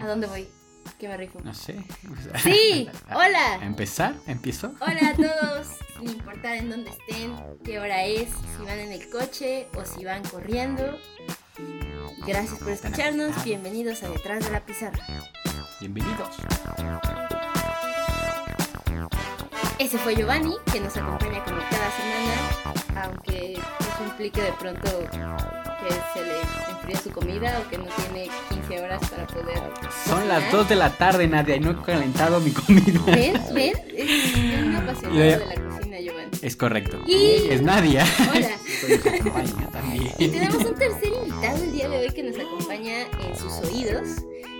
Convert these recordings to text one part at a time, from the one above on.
¿A dónde voy? ¿Qué me rifo? No sé. Sí, hola. ¿A empezar? ¿Empiezo? Hola a todos, sin importar en dónde estén, qué hora es, si van en el coche o si van corriendo. Gracias por escucharnos, bienvenidos a Detrás de la Pizarra. Bienvenidos. Ese fue Giovanni, que nos acompaña como cada semana, aunque eso implique de pronto que se le enfríe su comida o que no tiene 15 horas para poder. Son las 2 de la tarde, Nadia, y no he calentado mi comida. ¿Ven? ¿Ven? Es un apasionado de la cocina, Giovanni. Es correcto. Y- Es Nadia. Hola. También. Y tenemos un tercer invitado el día de hoy que nos acompaña en sus oídos,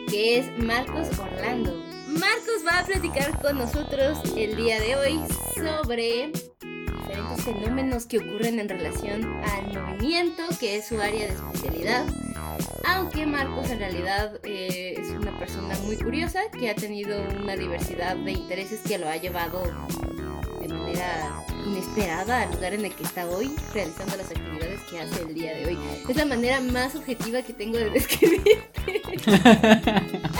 que es Marcos Orlando. Marcos va a platicar con nosotros el día de hoy sobre diferentes fenómenos que ocurren en relación al movimiento, que es su área de especialidad. Aunque Marcos en realidad eh, es una persona muy curiosa que ha tenido una diversidad de intereses que lo ha llevado de manera inesperada al lugar en el que está hoy, realizando las actividades que hace el día de hoy. Es la manera más objetiva que tengo de describirte.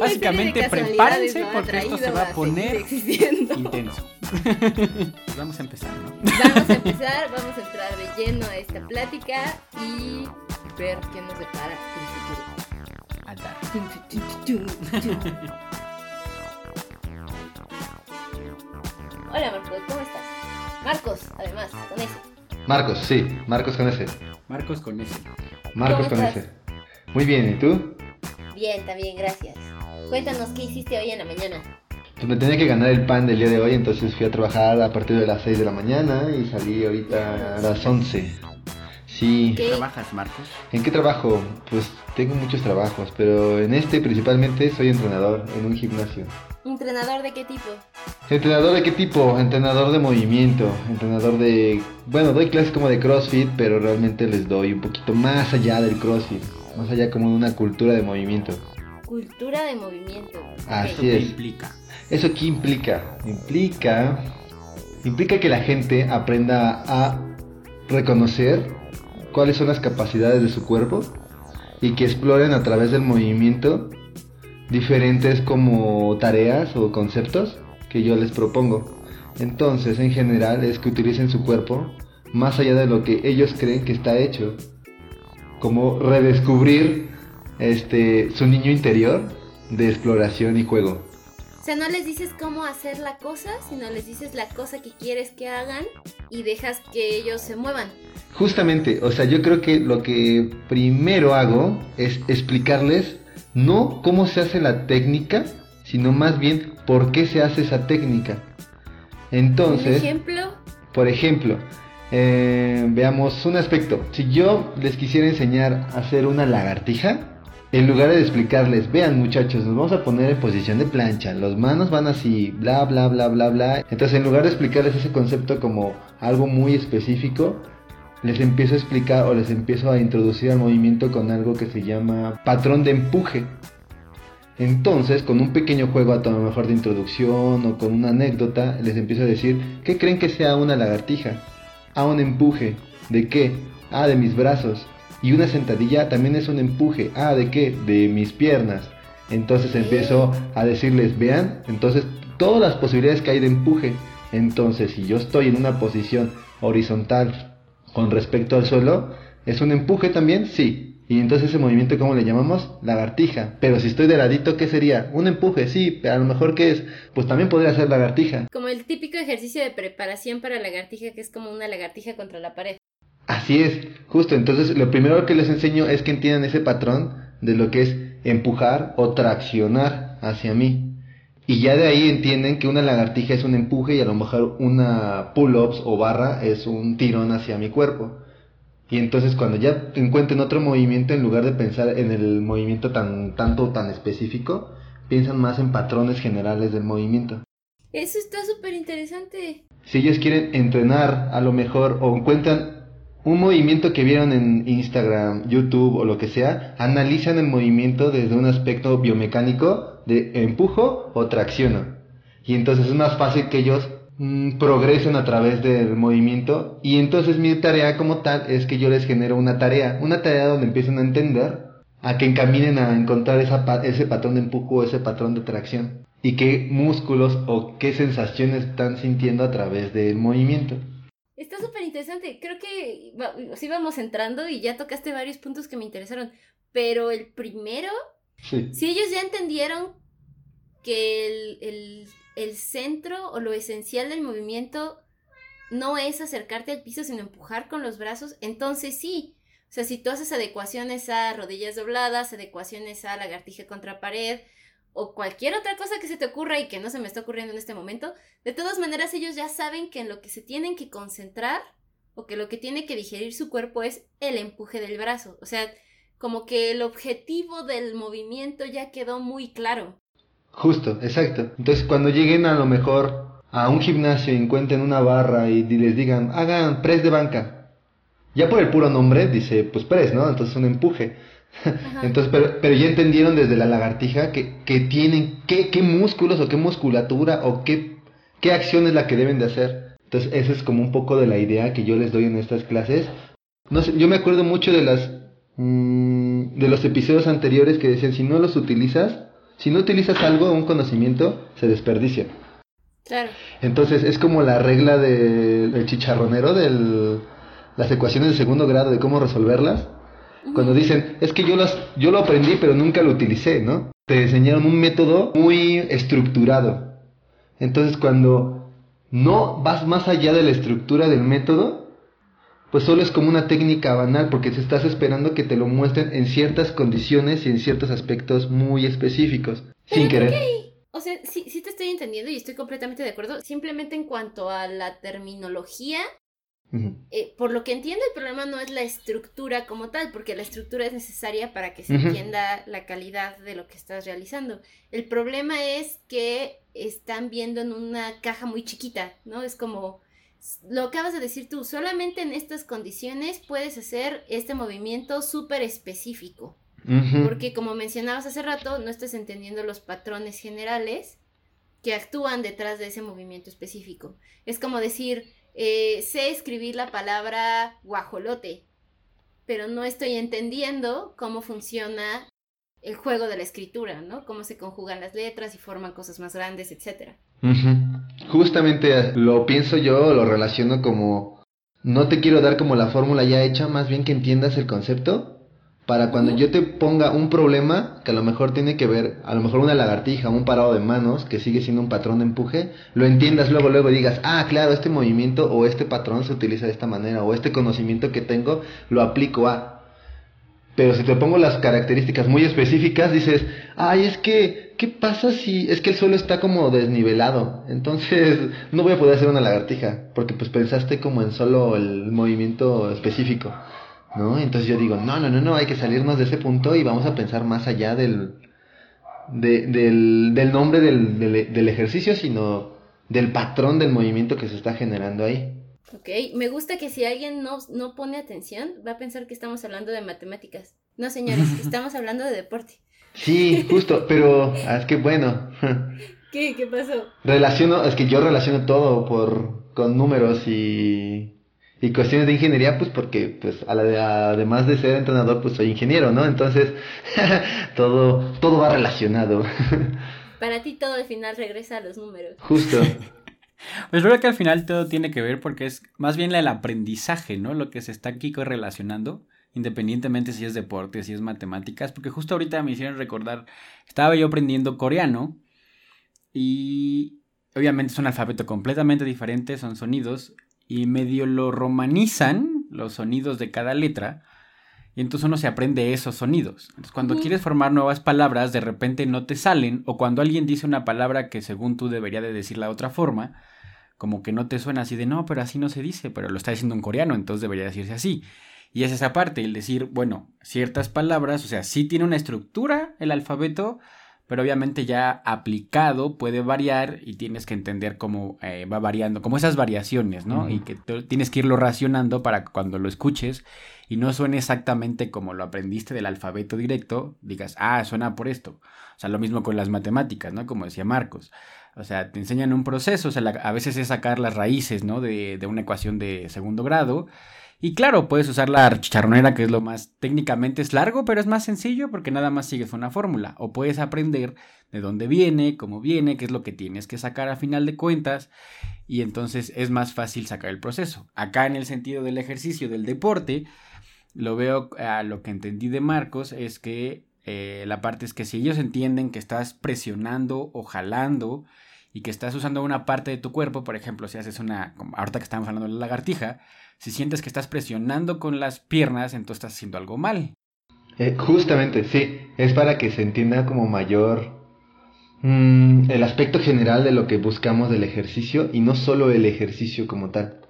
Básicamente, prepárense porque esto se va a poner intenso. Pues Vamos a empezar, ¿no? Vamos a empezar, vamos a entrar de lleno a esta plática y ver qué nos depara el futuro. Hola Marcos, ¿cómo estás? Marcos, además, con eso. Marcos, sí, Marcos con ese. Marcos con ese. Marcos ¿Cómo con estás? ese. Muy bien, ¿y tú? Bien, también, gracias. Cuéntanos qué hiciste hoy en la mañana. Pues me tenía que ganar el pan del día de hoy, entonces fui a trabajar a partir de las 6 de la mañana y salí ahorita a las 11. Sí. ¿Qué? ¿Trabajas, Marcos? ¿En qué trabajo? Pues tengo muchos trabajos, pero en este principalmente soy entrenador en un gimnasio. ¿Entrenador de qué tipo? ¿Entrenador de qué tipo? Entrenador de movimiento, entrenador de... Bueno, doy clases como de CrossFit, pero realmente les doy un poquito más allá del CrossFit, más allá como de una cultura de movimiento. Cultura de movimiento. Así. ¿Qué es. implica? ¿Eso qué implica? Implica... Implica que la gente aprenda a reconocer cuáles son las capacidades de su cuerpo y que exploren a través del movimiento diferentes como tareas o conceptos que yo les propongo. Entonces, en general, es que utilicen su cuerpo más allá de lo que ellos creen que está hecho. Como redescubrir este su niño interior de exploración y juego. O sea, no les dices cómo hacer la cosa, sino les dices la cosa que quieres que hagan y dejas que ellos se muevan. Justamente, o sea, yo creo que lo que primero hago es explicarles no cómo se hace la técnica, sino más bien por qué se hace esa técnica. ¿Un Entonces, ejemplo? por ejemplo, eh, veamos un aspecto. Si yo les quisiera enseñar a hacer una lagartija, en lugar de explicarles, vean muchachos, nos vamos a poner en posición de plancha, los manos van así, bla, bla, bla, bla, bla. Entonces, en lugar de explicarles ese concepto como algo muy específico, les empiezo a explicar o les empiezo a introducir al movimiento con algo que se llama patrón de empuje. Entonces, con un pequeño juego a lo mejor de introducción o con una anécdota, les empiezo a decir, ¿qué creen que sea una lagartija? A un empuje. ¿De qué? Ah, de mis brazos. Y una sentadilla también es un empuje. Ah, ¿de qué? De mis piernas. Entonces empiezo a decirles, vean, entonces todas las posibilidades que hay de empuje. Entonces, si yo estoy en una posición horizontal con respecto al suelo, ¿es un empuje también? Sí. Y entonces ese movimiento, ¿cómo le llamamos? Lagartija. Pero si estoy de ladito, ¿qué sería? Un empuje, sí, pero a lo mejor ¿qué es? Pues también podría ser lagartija. Como el típico ejercicio de preparación para lagartija, que es como una lagartija contra la pared. Así es, justo. Entonces, lo primero que les enseño es que entiendan ese patrón de lo que es empujar o traccionar hacia mí. Y ya de ahí entienden que una lagartija es un empuje y a lo mejor una pull-ups o barra es un tirón hacia mi cuerpo. Y entonces cuando ya encuentren otro movimiento, en lugar de pensar en el movimiento tan tanto tan específico, piensan más en patrones generales del movimiento. Eso está súper interesante. Si ellos quieren entrenar a lo mejor o encuentran un movimiento que vieron en Instagram, YouTube o lo que sea, analizan el movimiento desde un aspecto biomecánico de empujo o tracciono. Y entonces es más fácil que ellos mm, progresen a través del movimiento. Y entonces mi tarea como tal es que yo les genero una tarea, una tarea donde empiecen a entender a que encaminen a encontrar ese patrón de empuje o ese patrón de tracción. Y qué músculos o qué sensaciones están sintiendo a través del movimiento. Está súper interesante. Creo que sí vamos entrando y ya tocaste varios puntos que me interesaron. Pero el primero, si ellos ya entendieron que el, el, el centro o lo esencial del movimiento no es acercarte al piso, sino empujar con los brazos, entonces sí. O sea, si tú haces adecuaciones a rodillas dobladas, adecuaciones a lagartija contra pared, o cualquier otra cosa que se te ocurra y que no se me está ocurriendo en este momento, de todas maneras ellos ya saben que en lo que se tienen que concentrar o que lo que tiene que digerir su cuerpo es el empuje del brazo. O sea, como que el objetivo del movimiento ya quedó muy claro. Justo, exacto. Entonces cuando lleguen a lo mejor a un gimnasio y encuentren una barra y les digan, hagan press de banca. Ya por el puro nombre dice, pues press, ¿no? Entonces un empuje. Entonces, pero, pero, ya entendieron desde la lagartija que, que tienen, qué, qué músculos o qué musculatura o qué, qué acción es la que deben de hacer. Entonces, esa es como un poco de la idea que yo les doy en estas clases. No sé, yo me acuerdo mucho de las mm, de los episodios anteriores que decían si no los utilizas, si no utilizas algo, un conocimiento, se desperdicia. Entonces es como la regla del chicharronero de las ecuaciones de segundo grado de cómo resolverlas. Cuando dicen, es que yo, las, yo lo aprendí pero nunca lo utilicé, ¿no? Te enseñaron un método muy estructurado. Entonces cuando no vas más allá de la estructura del método, pues solo es como una técnica banal porque te estás esperando que te lo muestren en ciertas condiciones y en ciertos aspectos muy específicos, sin querer. O sea, sí, sí te estoy entendiendo y estoy completamente de acuerdo. Simplemente en cuanto a la terminología, eh, por lo que entiendo, el problema no es la estructura como tal, porque la estructura es necesaria para que se entienda la calidad de lo que estás realizando. El problema es que están viendo en una caja muy chiquita, ¿no? Es como lo acabas de decir tú, solamente en estas condiciones puedes hacer este movimiento súper específico. Porque como mencionabas hace rato, no estás entendiendo los patrones generales que actúan detrás de ese movimiento específico. Es como decir, eh, sé escribir la palabra guajolote, pero no estoy entendiendo cómo funciona el juego de la escritura, ¿no? Cómo se conjugan las letras y forman cosas más grandes, etc. Justamente lo pienso yo, lo relaciono como, no te quiero dar como la fórmula ya hecha, más bien que entiendas el concepto para cuando yo te ponga un problema que a lo mejor tiene que ver, a lo mejor una lagartija, un parado de manos, que sigue siendo un patrón de empuje, lo entiendas luego, luego digas, ah, claro, este movimiento o este patrón se utiliza de esta manera, o este conocimiento que tengo lo aplico a. Pero si te pongo las características muy específicas, dices, ay, es que, ¿qué pasa si es que el suelo está como desnivelado? Entonces, no voy a poder hacer una lagartija, porque pues pensaste como en solo el movimiento específico. ¿No? Entonces yo digo, no, no, no, no, hay que salirnos de ese punto y vamos a pensar más allá del, del, del, nombre del, del, ejercicio, sino del patrón del movimiento que se está generando ahí. Ok, me gusta que si alguien no, no pone atención, va a pensar que estamos hablando de matemáticas. No, señores, estamos hablando de deporte. Sí, justo, pero ah, es que bueno. ¿Qué? ¿Qué pasó? Relaciono, es que yo relaciono todo por con números y y cuestiones de ingeniería, pues porque, pues, a la además de ser entrenador, pues soy ingeniero, ¿no? Entonces, todo, todo va relacionado. Para ti todo al final regresa a los números. Justo. Pues creo que al final todo tiene que ver porque es más bien el aprendizaje, ¿no? Lo que se está aquí correlacionando, independientemente si es deporte, si es matemáticas, porque justo ahorita me hicieron recordar, estaba yo aprendiendo coreano y obviamente es un alfabeto completamente diferente, son sonidos, y medio lo romanizan los sonidos de cada letra. Y entonces uno se aprende esos sonidos. Entonces cuando quieres formar nuevas palabras, de repente no te salen. O cuando alguien dice una palabra que según tú debería de decirla de otra forma, como que no te suena así de no, pero así no se dice, pero lo está diciendo en coreano, entonces debería decirse así. Y es esa parte, el decir, bueno, ciertas palabras, o sea, sí tiene una estructura el alfabeto, pero obviamente ya aplicado puede variar y tienes que entender cómo eh, va variando, como esas variaciones, ¿no? Y que tienes que irlo racionando para que cuando lo escuches y no suene exactamente como lo aprendiste del alfabeto directo, digas, ah, suena por esto. O sea, lo mismo con las matemáticas, ¿no? Como decía Marcos. O sea, te enseñan un proceso, o sea, a veces es sacar las raíces, ¿no? De, de una ecuación de segundo grado Y claro, puedes usar la chicharronera, que es lo más técnicamente es largo, pero es más sencillo porque nada más sigues una fórmula. O puedes aprender de dónde viene, cómo viene, qué es lo que tienes que sacar a final de cuentas. Y entonces es más fácil sacar el proceso. Acá en el sentido del ejercicio, del deporte, lo veo a lo que entendí de Marcos es que eh, la parte es que si ellos entienden que estás presionando o jalando y que estás usando una parte de tu cuerpo, por ejemplo, si haces una, ahorita que estamos hablando de la lagartija, si sientes que estás presionando con las piernas, entonces estás haciendo algo mal. Eh, justamente, sí, es para que se entienda como mayor mm, el aspecto general de lo que buscamos del ejercicio y no solo el ejercicio como tal.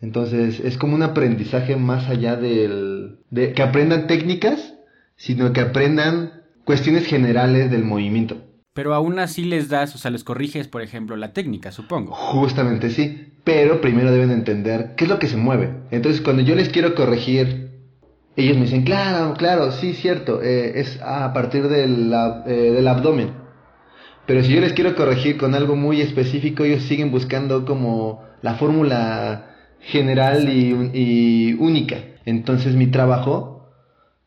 Entonces es como un aprendizaje más allá del, de que aprendan técnicas, sino que aprendan cuestiones generales del movimiento. Pero aún así les das, o sea, les corriges, por ejemplo, la técnica, supongo. Justamente sí, pero primero deben entender qué es lo que se mueve. Entonces, cuando yo les quiero corregir, ellos me dicen, claro, claro, sí, cierto, eh, es a partir del, eh, del abdomen. Pero si yo les quiero corregir con algo muy específico, ellos siguen buscando como la fórmula general y, y única. Entonces, mi trabajo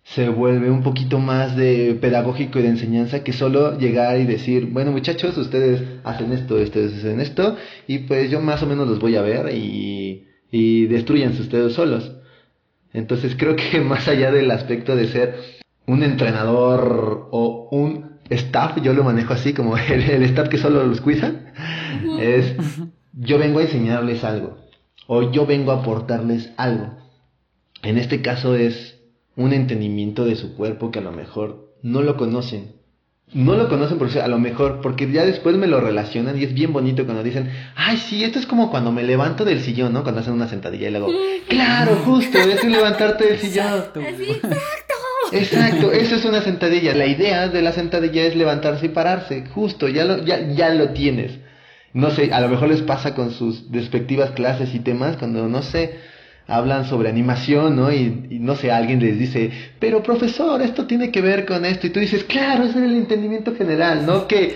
se vuelve un poquito más de pedagógico y de enseñanza que solo llegar y decir, bueno muchachos, ustedes hacen esto, ustedes hacen esto, y pues yo más o menos los voy a ver y, y destruyanse ustedes solos. Entonces creo que más allá del aspecto de ser un entrenador o un staff, yo lo manejo así como el, el staff que solo los cuida, es yo vengo a enseñarles algo o yo vengo a aportarles algo. En este caso es un entendimiento de su cuerpo que a lo mejor no lo conocen. No lo conocen porque a lo mejor, porque ya después me lo relacionan y es bien bonito cuando dicen, ay, sí, esto es como cuando me levanto del sillón, ¿no? Cuando hacen una sentadilla y luego, claro, justo, es levantarte del sillón. Exacto. Exacto, eso es una sentadilla. La idea de la sentadilla es levantarse y pararse, justo, ya lo, ya, ya lo tienes. No sé, a lo mejor les pasa con sus respectivas clases y temas, cuando, no sé, hablan sobre animación, ¿no? Y, no sé, alguien les dice, pero profesor, esto tiene que ver con esto. Y tú dices, claro, ese es el entendimiento general, ¿no? Que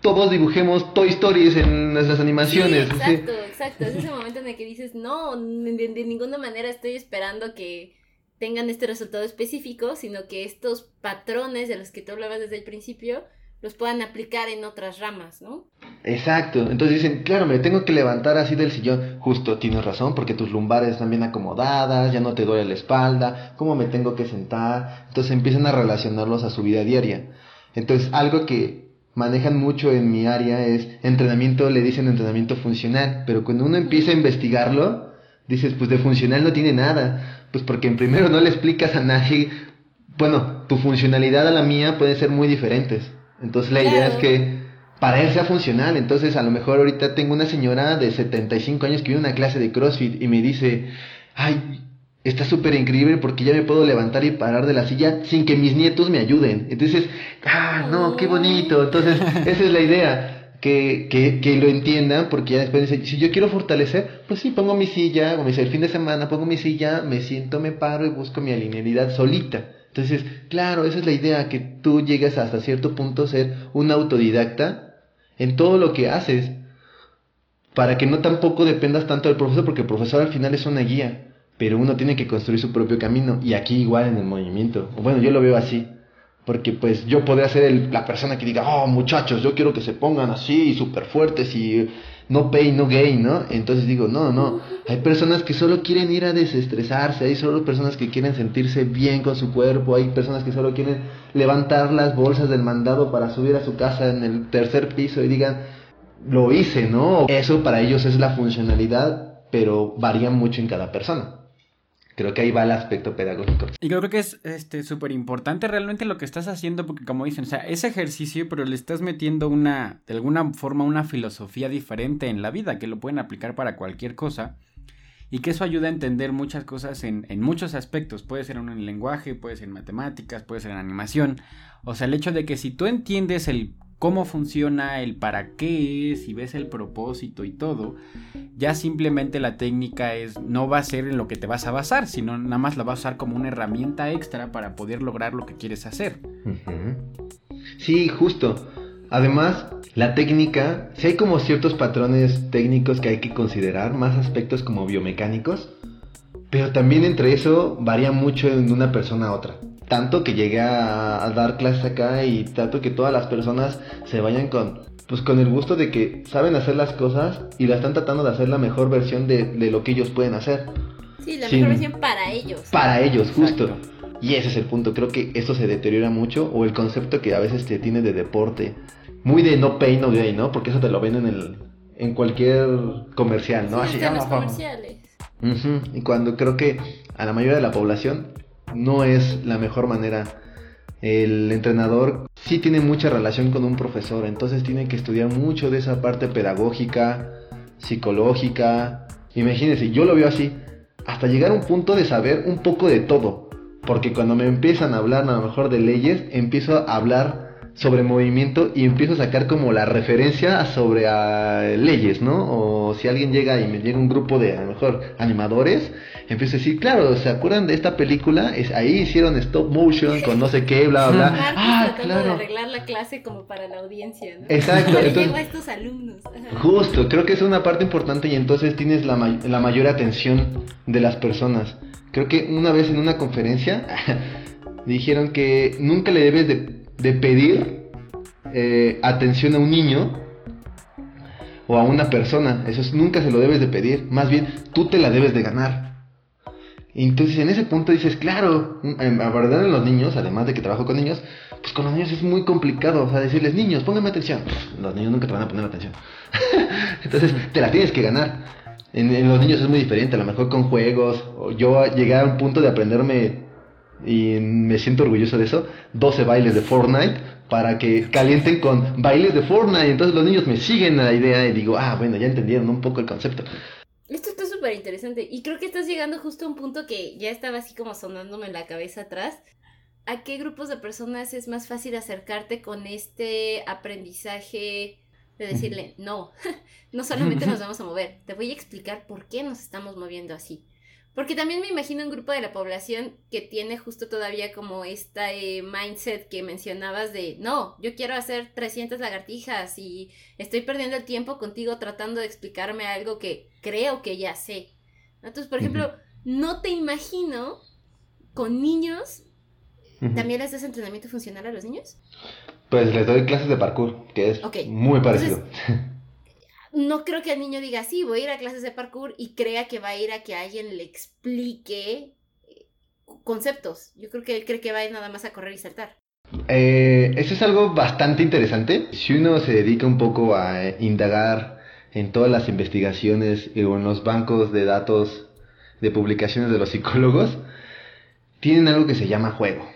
todos dibujemos Toy Stories en nuestras animaciones. exacto, exacto. Es ese momento en el que dices, no, de, de ninguna manera estoy esperando que tengan este resultado específico, sino que estos patrones de los que tú hablabas desde el principio los puedan aplicar en otras ramas, ¿no? Exacto, entonces dicen, claro, me tengo que levantar así del sillón, justo tienes razón, porque tus lumbares están bien acomodadas, ya no te duele la espalda, cómo me tengo que sentar, entonces empiezan a relacionarlos a su vida diaria. Entonces, algo que manejan mucho en mi área es entrenamiento, le dicen entrenamiento funcional, pero cuando uno empieza a investigarlo, dices, pues de funcional no tiene nada, pues porque en primero no le explicas a nadie, bueno, tu funcionalidad a la mía puede ser muy diferentes. Entonces la idea es que para él sea funcional. Entonces a lo mejor ahorita tengo una señora de 75 años que viene a una clase de CrossFit y me dice, ay, está súper increíble porque ya me puedo levantar y parar de la silla sin que mis nietos me ayuden. Entonces, ah, no, qué bonito. Entonces esa es la idea. Que, que, que lo entiendan, porque ya después dice, si yo quiero fortalecer, pues sí, pongo mi silla, como dice, el fin de semana pongo mi silla, me siento, me paro y busco mi alineabilidad solita. Entonces, claro, esa es la idea, que tú llegues hasta cierto punto a ser un autodidacta en todo lo que haces, para que no tampoco dependas tanto del profesor, porque el profesor al final es una guía, pero uno tiene que construir su propio camino, y aquí igual en el movimiento. Bueno, yo lo veo así, porque pues yo podría ser la persona que diga, oh muchachos, yo quiero que se pongan así, súper fuertes y no pay, no gain, ¿no? Entonces digo, no, no, hay personas que solo quieren ir a desestresarse, hay solo personas que quieren sentirse bien con su cuerpo, hay personas que solo quieren levantar las bolsas del mandado para subir a su casa en el tercer piso y digan, lo hice, ¿no? Eso para ellos es la funcionalidad, pero varía mucho en cada persona. Creo que ahí va el aspecto pedagógico. Y creo que es este súper importante realmente lo que estás haciendo, porque como dicen, o sea, es ejercicio, pero le estás metiendo una, de alguna forma, una filosofía diferente en la vida, que lo pueden aplicar para cualquier cosa. Y que eso ayuda a entender muchas cosas en, en muchos aspectos. Puede ser en el lenguaje, puede ser en matemáticas, puede ser en animación. O sea, el hecho de que si tú entiendes el cómo funciona, el para qué es, y ves el propósito y todo, ya simplemente la técnica es no va a ser en lo que te vas a basar, sino nada más la vas a usar como una herramienta extra para poder lograr lo que quieres hacer. Sí, justo. Además, la técnica, si hay como ciertos patrones técnicos que hay que considerar, más aspectos como biomecánicos, Pero también entre eso varía mucho de una persona a otra. Tanto que llegué a, dar clases acá y trato que todas las personas se vayan con, pues con el gusto de que saben hacer las cosas y la están tratando de hacer la mejor versión de, lo que ellos pueden hacer. Sí, la mejor versión para ellos. Para ellos, justo. Y ese es el punto. Creo que eso se deteriora mucho. O el concepto que a veces te tiene de deporte. Muy de no pay, no gain, ¿no? Porque eso te lo ven en, el, en cualquier comercial, ¿no? Así, los comerciales. Y cuando creo que a la mayoría de la población no es la mejor manera. El entrenador sí tiene mucha relación con un profesor, entonces tiene que estudiar mucho de esa parte pedagógica, psicológica. Imagínense, yo lo veo así, hasta llegar a un punto de saber un poco de todo. Porque cuando me empiezan a hablar a lo mejor de leyes, empiezo a hablar sobre movimiento y empiezo a sacar como la referencia sobre a leyes, ¿no? O si alguien llega y me llega un grupo de a lo mejor animadores, empiezo a decir, claro, ¿se acuerdan de esta película? Es, ahí hicieron stop motion con no sé qué, bla, bla, bla. ah, claro. de arreglar la clase como para la audiencia, ¿no? Exacto. entonces, a estos alumnos. Justo, creo que es una parte importante y entonces tienes la, la mayor atención de las personas. Creo que una vez en una conferencia dijeron que nunca le debes de de pedir eh, atención a un niño o a una persona. Eso nunca se lo debes de pedir. Más bien, tú te la debes de ganar. Entonces, en ese punto dices, claro, abordar a los niños, además de que trabajo con niños, pues con los niños es muy complicado. O sea, decirles, niños, pónganme atención. Los niños nunca te van a poner atención. Entonces, te la tienes que ganar. En, en, los niños es muy diferente, a lo mejor con juegos. Yo llegué a un punto de aprenderme y me siento orgulloso de eso, 12 bailes de Fortnite para que calienten con bailes de Fortnite. Entonces los niños me siguen a la idea y digo, ah, bueno, ya entendieron un poco el concepto. Súper interesante y creo que estás llegando justo a un punto que ya estaba así como sonándome en la cabeza atrás. ¿A qué grupos de personas es más fácil acercarte con este aprendizaje de decirle, no, no solamente nos vamos a mover, te voy a explicar por qué nos estamos moviendo así? Porque también me imagino un grupo de la población que tiene justo todavía como este mindset que mencionabas de, no, yo quiero hacer 300 lagartijas y estoy perdiendo el tiempo contigo tratando de explicarme algo que creo que ya sé. Entonces, por ejemplo, no te imagino con niños, ¿también les das entrenamiento funcional a los niños? Pues les doy clases de parkour, que es muy parecido. no creo que el niño diga, sí, voy a ir a clases de parkour y crea que va a ir a que alguien le explique eh, conceptos. Yo creo que él cree que va a ir nada más a correr y saltar. Eh, eso es algo bastante interesante. Si uno se dedica un poco a eh, indagar en todas las investigaciones o en los bancos de datos de publicaciones de los psicólogos, tienen algo que se llama juego.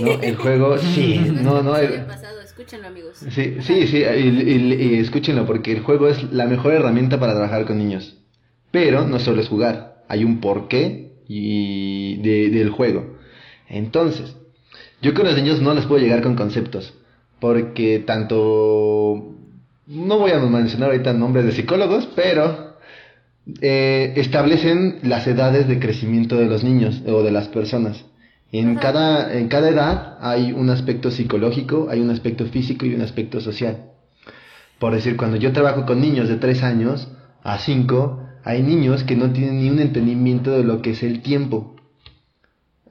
¿No? El juego, sí, no, no. El, Escúchenlo, amigos. Sí, sí, sí, y, escúchenlo, porque el juego es la mejor herramienta para trabajar con niños. Pero no solo es jugar, hay un porqué y del juego. Entonces, yo con los niños no les puedo llegar con conceptos, porque tanto... No voy a mencionar ahorita nombres de psicólogos, pero eh, establecen las edades de crecimiento de los niños o de las personas. En cada, en cada edad hay un aspecto psicológico, hay un aspecto físico y un aspecto social. Por decir, cuando yo trabajo con niños de 3 años a 5, hay niños que no tienen ni un entendimiento de lo que es el tiempo.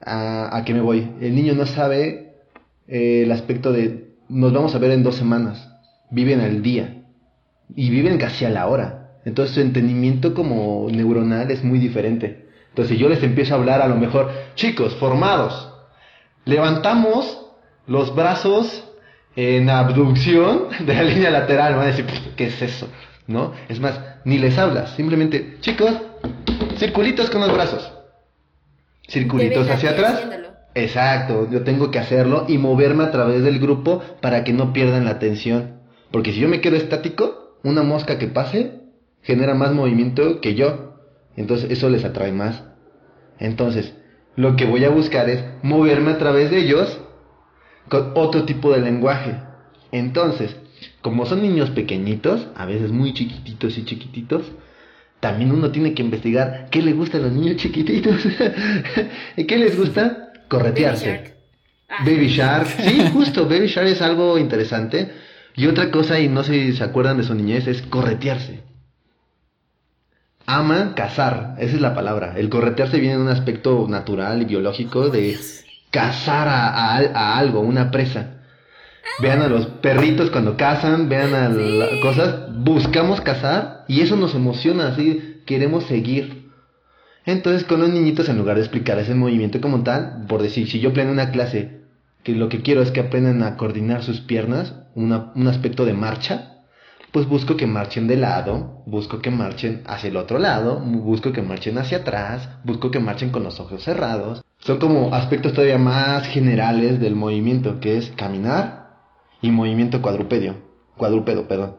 ¿A, a qué me voy? El niño no sabe eh, el aspecto de nos vamos a ver en dos semanas. Viven al día y viven casi a la hora. Entonces su entendimiento como neuronal es muy diferente. Entonces, si yo les empiezo a hablar, a lo mejor, chicos, formados, levantamos los brazos en abducción de la línea lateral, van a decir, ¿qué es eso? ¿No? Es más, ni les hablas, simplemente, chicos, circulitos con los brazos. Circulitos hacia atrás. Exacto, yo tengo que hacerlo y moverme a través del grupo para que no pierdan la atención. Porque si yo me quedo estático, una mosca que pase genera más movimiento que yo. Entonces eso les atrae más. Entonces, lo que voy a buscar es moverme a través de ellos con otro tipo de lenguaje. Entonces, como son niños pequeñitos, a veces muy chiquititos y chiquititos, también uno tiene que investigar qué le gusta a los niños chiquititos. ¿Y qué les gusta? Corretearse. Baby Shark. Ah. Sí, justo, Baby Shark es algo interesante. Y otra cosa, y no sé si se acuerdan de su niñez, es corretearse aman cazar, esa es la palabra. El corretearse viene en un aspecto natural y biológico de cazar a, a algo, una presa. Vean a los perritos cuando cazan, vean a las cosas, buscamos cazar y eso nos emociona, así queremos seguir. Entonces con los niñitos en lugar de explicar ese movimiento como tal, por decir, si yo planeo una clase que lo que quiero es que aprendan a coordinar sus piernas, un aspecto de marcha, pues busco que marchen de lado, busco que marchen hacia el otro lado, busco que marchen hacia atrás, busco que marchen con los ojos cerrados. Son como aspectos todavía más generales del movimiento, que es caminar y movimiento cuadrupedio, cuadrúpedo, perdón.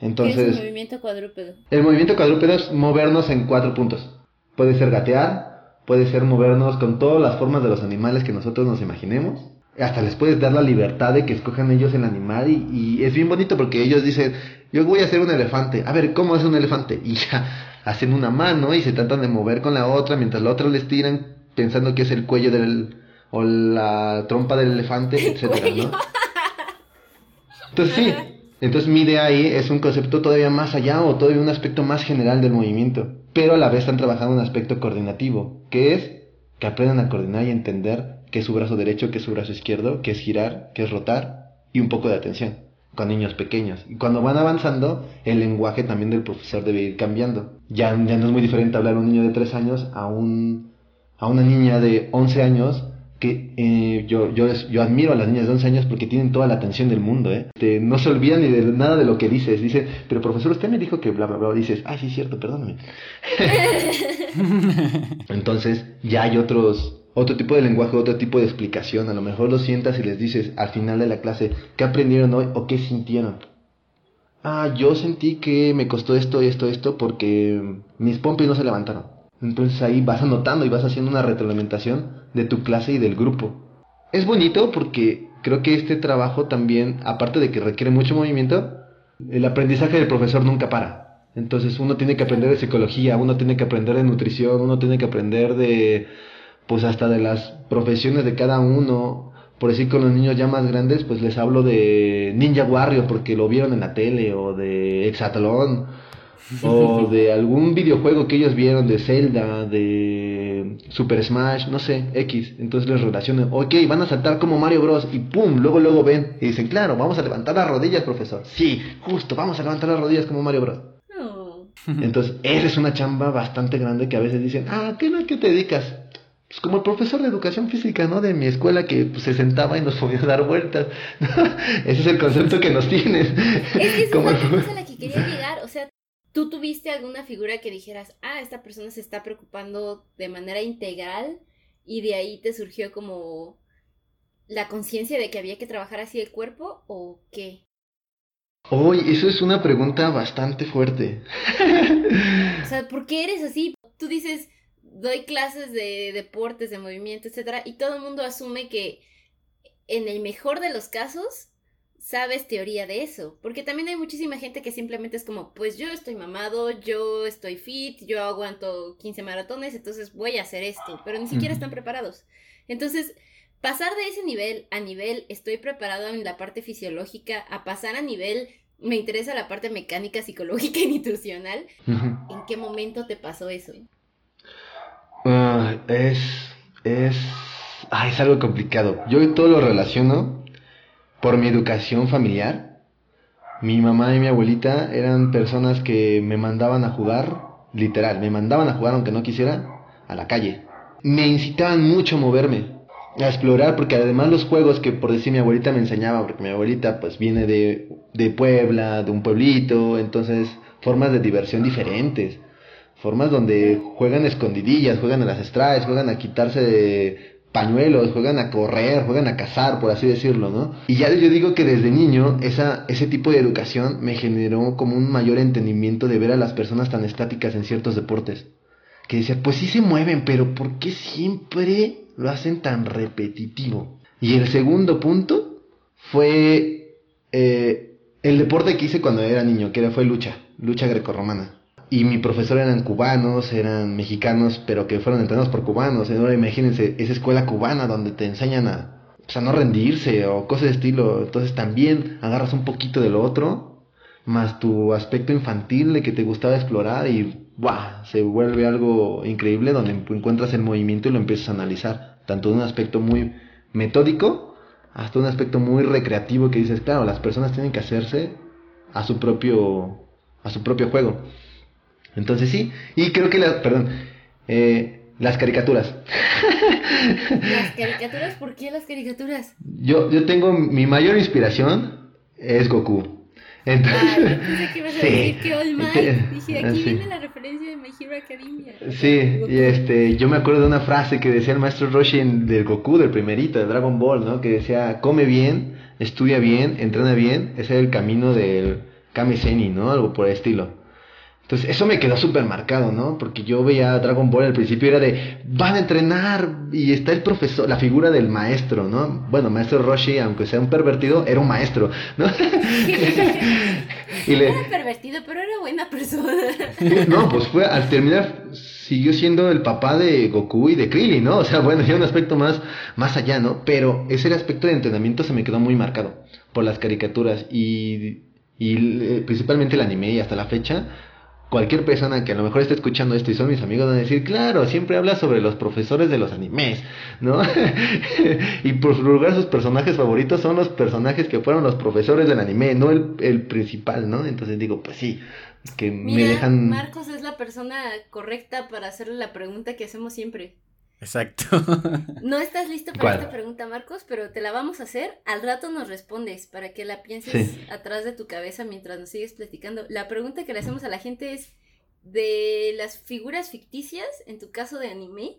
Entonces, ¿Qué es el movimiento cuadrúpedo? El movimiento cuadrúpedo es movernos en cuatro puntos. Puede ser gatear, puede ser movernos con todas las formas de los animales que nosotros nos imaginemos, hasta les puedes dar la libertad de que escojan ellos el animal y, es bien bonito porque ellos dicen, yo voy a hacer un elefante, a ver, ¿cómo es un elefante? Y ya hacen una mano y se tratan de mover con la otra mientras la otra les tiran pensando que es el cuello del o la trompa del elefante, etcétera, ¿no? Entonces sí, entonces mi idea ahí es un concepto todavía más allá o todavía un aspecto más general del movimiento, pero a la vez están trabajando un aspecto coordinativo, que es que aprendan a coordinar y entender qué es su brazo derecho, qué es su brazo izquierdo, qué es girar, qué es rotar y un poco de atención con niños pequeños. Y cuando van avanzando, el lenguaje también del profesor debe ir cambiando. Ya, ya no es muy diferente hablar a un niño de 3 años a, un, a una niña de 11 años que eh, yo, yo, yo admiro a las niñas de 11 años porque tienen toda la atención del mundo, ¿eh? no se olvidan ni de nada de lo que dices. Dice, pero profesor, usted me dijo que bla, bla, bla. Dices, ah, sí, es cierto, perdóname. Entonces, ya hay otros, otro tipo de lenguaje, otro tipo de explicación. A lo mejor lo sientas y les dices al final de la clase qué aprendieron hoy o qué sintieron. Ah, yo sentí que me costó esto, esto, esto porque mis pompis no se levantaron. Entonces ahí vas anotando y vas haciendo una retroalimentación de tu clase y del grupo. Es bonito porque creo que este trabajo también, aparte de que requiere mucho movimiento, el aprendizaje del profesor nunca para. Entonces uno tiene que aprender de psicología, uno tiene que aprender de nutrición, uno tiene que aprender de pues hasta de las profesiones de cada uno. Por decir con los niños ya más grandes, pues les hablo de Ninja Warrior porque lo vieron en la tele, o de Exatlón, o de algún videojuego que ellos vieron de Zelda, de Super Smash, no sé, X. Entonces les relacionan, ok, van a saltar como Mario Bros. y pum, luego luego ven y dicen, claro, vamos a levantar las rodillas, profesor. Sí, justo, vamos a levantar las rodillas como Mario Bros. Entonces, esa es una chamba bastante grande que a veces dicen, ah, ¿qué, no, ¿qué te dedicas? Pues como el profesor de educación física, ¿no? De mi escuela que pues, se sentaba y nos podía dar vueltas. Ese es el concepto que nos tienes. Es como es la la que quería llegar. O sea, ¿tú tuviste alguna figura que dijeras, ah, esta persona se está preocupando de manera integral y de ahí te surgió como la conciencia de que había que trabajar así el cuerpo o qué? Uy, eso es una pregunta bastante fuerte. o sea, ¿por qué eres así? Tú dices doy clases de deportes, de movimiento, etcétera, y todo el mundo asume que en el mejor de los casos sabes teoría de eso, porque también hay muchísima gente que simplemente es como, pues yo estoy mamado, yo estoy fit, yo aguanto 15 maratones, entonces voy a hacer esto, pero ni siquiera están preparados. Entonces, pasar de ese nivel a nivel estoy preparado en la parte fisiológica, a pasar a nivel me interesa la parte mecánica, psicológica y nutricional, ¿en qué momento te pasó eso? Ah, es, es, es algo complicado. Yo todo lo relaciono por mi educación familiar. Mi mamá y mi abuelita eran personas que me mandaban a jugar, literal, me mandaban a jugar aunque no quisiera, a la calle. Me incitaban mucho a moverme, a explorar, porque además los juegos que por decir mi abuelita me enseñaba, porque mi abuelita pues viene de, de Puebla, de un pueblito, entonces formas de diversión diferentes formas donde juegan escondidillas, juegan a las estrades, juegan a quitarse de pañuelos, juegan a correr, juegan a cazar, por así decirlo, ¿no? Y ya yo digo que desde niño esa, ese tipo de educación me generó como un mayor entendimiento de ver a las personas tan estáticas en ciertos deportes. Que decía, pues sí se mueven, pero ¿por qué siempre lo hacen tan repetitivo? Y el segundo punto fue eh, el deporte que hice cuando era niño, que fue lucha, lucha grecorromana y mi profesor eran cubanos, eran mexicanos, pero que fueron entrenados por cubanos. Ahora imagínense esa escuela cubana donde te enseñan a, pues, a no rendirse o cosas de estilo. Entonces también agarras un poquito de lo otro más tu aspecto infantil de que te gustaba explorar y ¡buah! se vuelve algo increíble donde encuentras el movimiento y lo empiezas a analizar, tanto de un aspecto muy metódico hasta un aspecto muy recreativo que dices, claro, las personas tienen que hacerse a su propio a su propio juego. Entonces sí, y creo que la, perdón, eh, las caricaturas. ¿Las caricaturas? ¿Por qué las caricaturas? Yo, yo tengo mi mayor inspiración es Goku. Entonces, ah, yo pensé que ibas a decir que All Might. Dije, aquí viene la referencia de My Hero Academia. Sí, y este, yo me acuerdo de una frase que decía el maestro Roshi del Goku, del primerito, de Dragon Ball, ¿no? Que decía, come bien, estudia bien, entrena bien, ese es el camino del Kame Seni, ¿no? Algo por el estilo. Entonces, eso me quedó súper marcado, ¿no? Porque yo veía Dragon Ball al principio era de, van a entrenar y está el profesor, la figura del maestro, ¿no? Bueno, maestro Roshi, aunque sea un pervertido, era un maestro, ¿no? y le... Era pervertido, pero era buena persona. no, pues fue, al terminar, siguió siendo el papá de Goku y de Krillin, ¿no? O sea, bueno, ya un aspecto más, más allá, ¿no? Pero ese aspecto de entrenamiento se me quedó muy marcado por las caricaturas y, y eh, principalmente el anime y hasta la fecha cualquier persona que a lo mejor esté escuchando esto y son mis amigos van a decir, claro, siempre habla sobre los profesores de los animes, ¿no? y por su lugar sus personajes favoritos son los personajes que fueron los profesores del anime, no el, el principal, ¿no? Entonces digo, pues sí, que me dejan... Marcos es la persona correcta para hacerle la pregunta que hacemos siempre. Exacto. No estás listo para esta pregunta, Marcos, pero te la vamos a hacer. Al rato nos respondes para que la pienses atrás de tu cabeza mientras nos sigues platicando. La pregunta que le hacemos a la gente es, de las figuras ficticias, en tu caso de anime,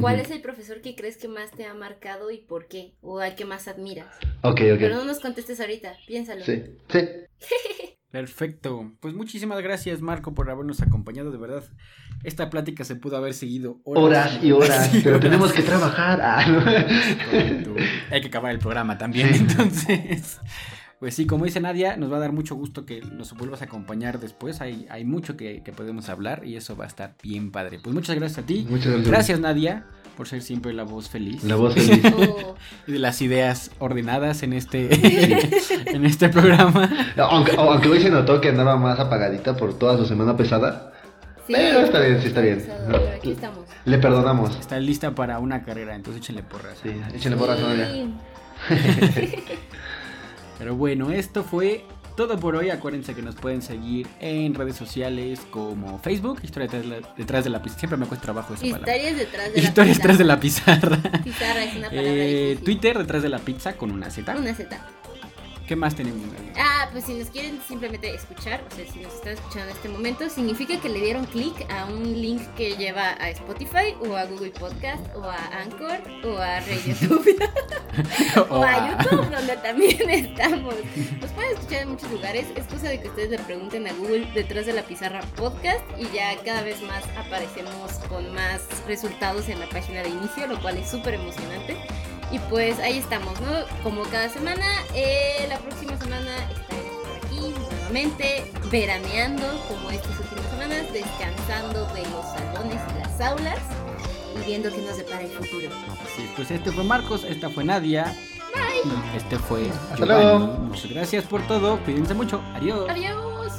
¿cuál es el profesor que crees que más te ha marcado y por qué? ¿O al que más admiras? Ok, ok. Pero no nos contestes ahorita, piénsalo. Sí, sí. Perfecto. Pues muchísimas gracias, Marco, por habernos acompañado. De verdad, esta plática se pudo haber seguido horas, y horas, pero tenemos que trabajar. Ah, Hay que acabar el programa también. Entonces, pues sí, como dice Nadia, nos va a dar mucho gusto que nos vuelvas a acompañar después. Hay, hay mucho que, que podemos hablar y eso va a estar bien padre. Pues muchas gracias a ti. Muchas gracias. Gracias, Nadia por ser siempre la voz feliz. La voz feliz. Oh. y de las ideas ordenadas en este, en este programa. Aunque, aunque, hoy se notó que andaba más apagadita por toda su semana pesada. Sí, pero está bien, sí está bien. aquí estamos. Le perdonamos. Está lista para una carrera, entonces échenle porras. Sí, échenle porras todavía. pero bueno, esto fue todo por hoy. Acuérdense que nos pueden seguir en redes sociales como Facebook, Historia detrás de la, pizarra. Siempre me cuesta trabajo esa Historias palabra. detrás de la Historias detrás de la pizarra. Pizarra es una palabra eh, Twitter detrás de la pizza con una Z. Una Z. ¿Qué más tenemos? Ah, pues si nos quieren simplemente escuchar, o sea, si nos están escuchando en este momento, significa que le dieron clic a un link que lleva a Spotify o a Google Podcast o a Anchor o a Radio o, o a YouTube, donde también estamos. Nos pueden escuchar en muchos lugares. Es cosa de que ustedes le pregunten a Google detrás de la pizarra podcast y ya cada vez más aparecemos con más resultados en la página de inicio, lo cual es súper emocionante. Y pues ahí estamos, ¿no? Como cada semana, eh, la próxima semana estaremos por aquí nuevamente, veraneando como estas últimas semanas, descansando de los salones y las aulas y viendo qué nos depara el futuro. Sí, pues este fue Marcos, esta fue Nadia. Bye. Este fue Hasta luego. Muchas gracias por todo, cuídense mucho. Adiós. Adiós.